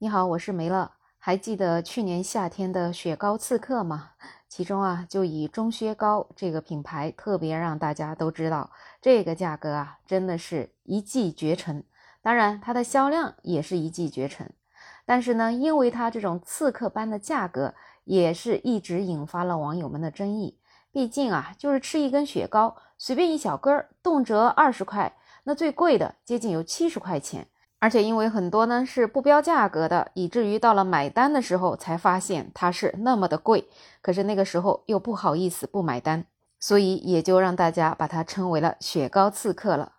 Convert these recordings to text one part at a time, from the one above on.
你好，我是梅乐。还记得去年夏天的雪糕刺客吗？其中啊，就以钟薛高这个品牌特别让大家都知道，这个价格啊，真的是一骑绝尘。当然，它的销量也是一骑绝尘。但是呢，因为它这种刺客般的价格，也是一直引发了网友们的争议。毕竟啊，就是吃一根雪糕，随便一小根儿，动辄二十块，那最贵的接近有七十块钱。而且因为很多呢是不标价格的，以至于到了买单的时候才发现它是那么的贵，可是那个时候又不好意思不买单，所以也就让大家把它称为了雪糕刺客了。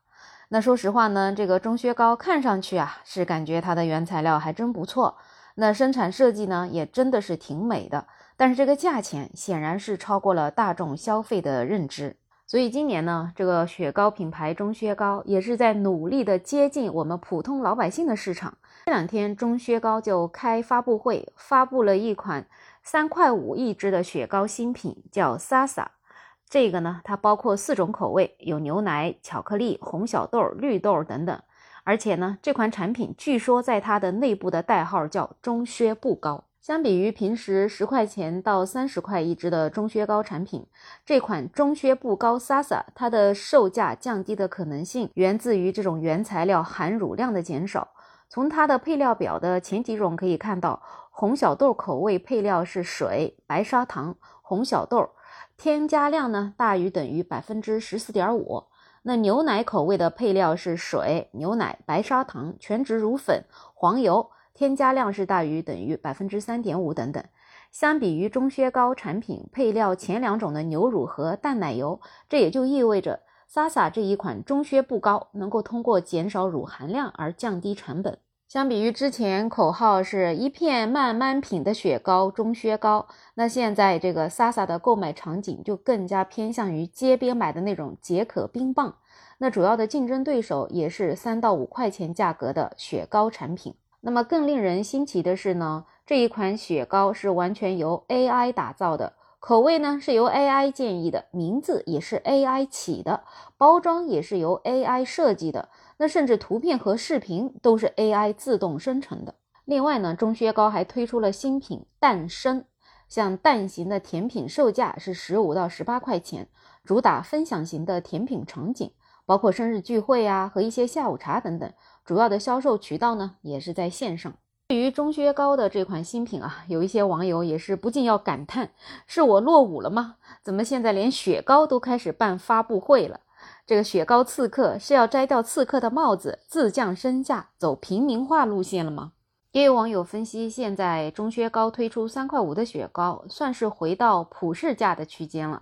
那说实话呢，这个钟薛高看上去啊是感觉它的原材料还真不错，那生产设计呢也真的是挺美的，但是这个价钱显然是超过了大众消费的认知。所以今年呢，这个雪糕品牌钟薛高也是在努力的接近我们普通老百姓的市场。这两天钟薛高就开发布会，发布了一款三块五一支的雪糕新品，叫 Sasa。这个呢，它包括四种口味，有牛奶、巧克力、红小豆、绿豆等等。而且呢，这款产品据说在它的内部的代号叫钟薛布糕。相比于平时十块钱到三十块一支的钟薛高产品，这款钟薛布高 Sasa 它的售价降低的可能性源自于这种原材料含乳量的减少。从它的配料表的前几种可以看到，红小豆口味配料是水、白砂糖、红小豆，添加量呢大于等于百分之十四点五。那牛奶口味的配料是水、牛奶、白砂糖、全脂乳粉、黄油。添加量是大于等于百分之三点五等等。相比于中靴高产品配料前两种的牛乳和淡奶油，这也就意味着 Sasa 这一款中靴不高能够通过减少乳含量而降低成本。相比于之前口号是一片慢慢品的雪糕中靴高，那现在这个 Sasa 的购买场景就更加偏向于街边买的那种解渴冰棒。那主要的竞争对手也是三到五块钱价格的雪糕产品。那么更令人新奇的是呢，这一款雪糕是完全由 AI 打造的，口味呢是由 AI 建议的，名字也是 AI 起的，包装也是由 AI 设计的，那甚至图片和视频都是 AI 自动生成的。另外呢，钟薛高还推出了新品蛋生，像蛋形的甜品售价是十五到十八块钱，主打分享型的甜品场景。包括生日聚会呀和一些下午茶等等，主要的销售渠道呢也是在线上。对于钟薛高的这款新品啊，有一些网友也是不禁要感叹：是我落伍了吗？怎么现在连雪糕都开始办发布会了？这个雪糕刺客是要摘掉刺客的帽子，自降身价，走平民化路线了吗？也有网友分析，现在钟薛高推出三块五的雪糕，算是回到普世价的区间了。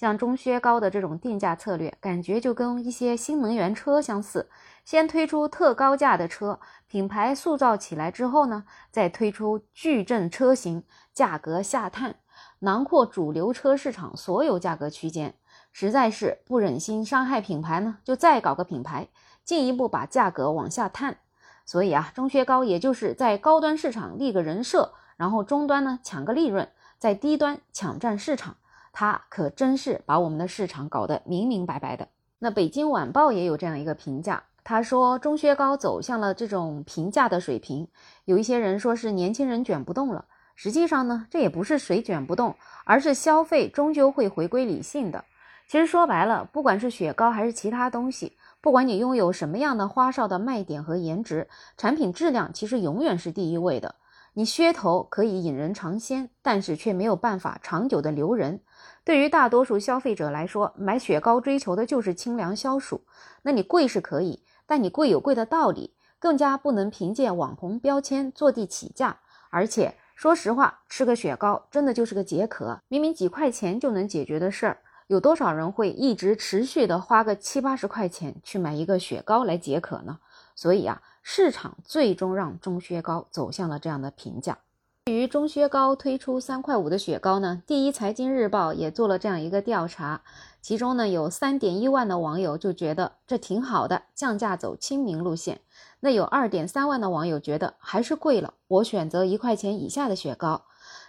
像钟薛高的这种定价策略，感觉就跟一些新能源车相似，先推出特高价的车，品牌塑造起来之后呢，再推出矩阵车型，价格下探，囊括主流车市场所有价格区间。实在是不忍心伤害品牌呢，就再搞个品牌，进一步把价格往下探。所以啊，钟薛高也就是在高端市场立个人设，然后中端呢抢个利润，在低端抢占市场。他可真是把我们的市场搞得明明白白的。那北京晚报也有这样一个评价，他说钟薛高走向了这种平价的水平。有一些人说是年轻人卷不动了，实际上呢，这也不是谁卷不动，而是消费终究会回归理性的。其实说白了，不管是雪糕还是其他东西，不管你拥有什么样的花哨的卖点和颜值，产品质量其实永远是第一位的。你噱头可以引人尝鲜，但是却没有办法长久的留人。对于大多数消费者来说，买雪糕追求的就是清凉消暑。那你贵是可以，但你贵有贵的道理，更加不能凭借网红标签坐地起价。而且说实话，吃个雪糕真的就是个解渴，明明几块钱就能解决的事儿，有多少人会一直持续的花个七八十块钱去买一个雪糕来解渴呢？所以啊。市场最终让钟薛高走向了这样的评价。对于钟薛高推出三块五的雪糕呢，第一财经日报也做了这样一个调查，其中呢有三点一万的网友就觉得这挺好的，降价走亲民路线。那有二点三万的网友觉得还是贵了，我选择一块钱以下的雪糕。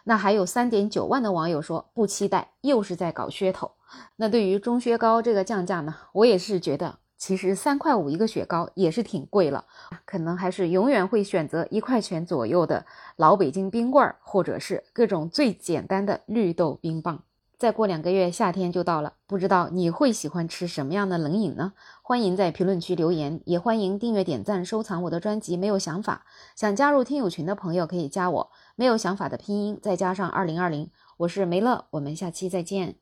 那还有三点九万的网友说不期待，又是在搞噱头。那对于钟薛高这个降价呢，我也是觉得。其实三块五一个雪糕也是挺贵了，可能还是永远会选择一块钱左右的老北京冰棍儿，或者是各种最简单的绿豆冰棒。再过两个月，夏天就到了，不知道你会喜欢吃什么样的冷饮呢？欢迎在评论区留言，也欢迎订阅、点赞、收藏我的专辑。没有想法，想加入听友群的朋友可以加我，没有想法的拼音再加上二零二零，我是梅乐，我们下期再见。